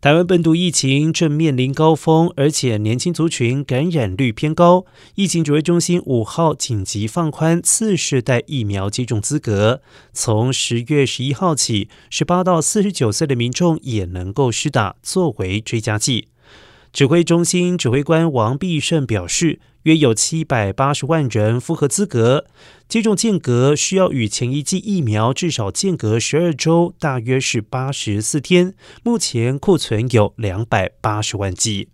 台湾本土疫情正面临高峰，而且年轻族群感染率偏高。疫情指挥中心五号紧急放宽次世代疫苗接种资格，从十月十一号起，十八到四十九岁的民众也能够施打，作为追加剂。指挥中心指挥官王必胜表示。约有七百八十万人符合资格，接种间隔需要与前一剂疫苗至少间隔十二周，大约是八十四天。目前库存有两百八十万剂。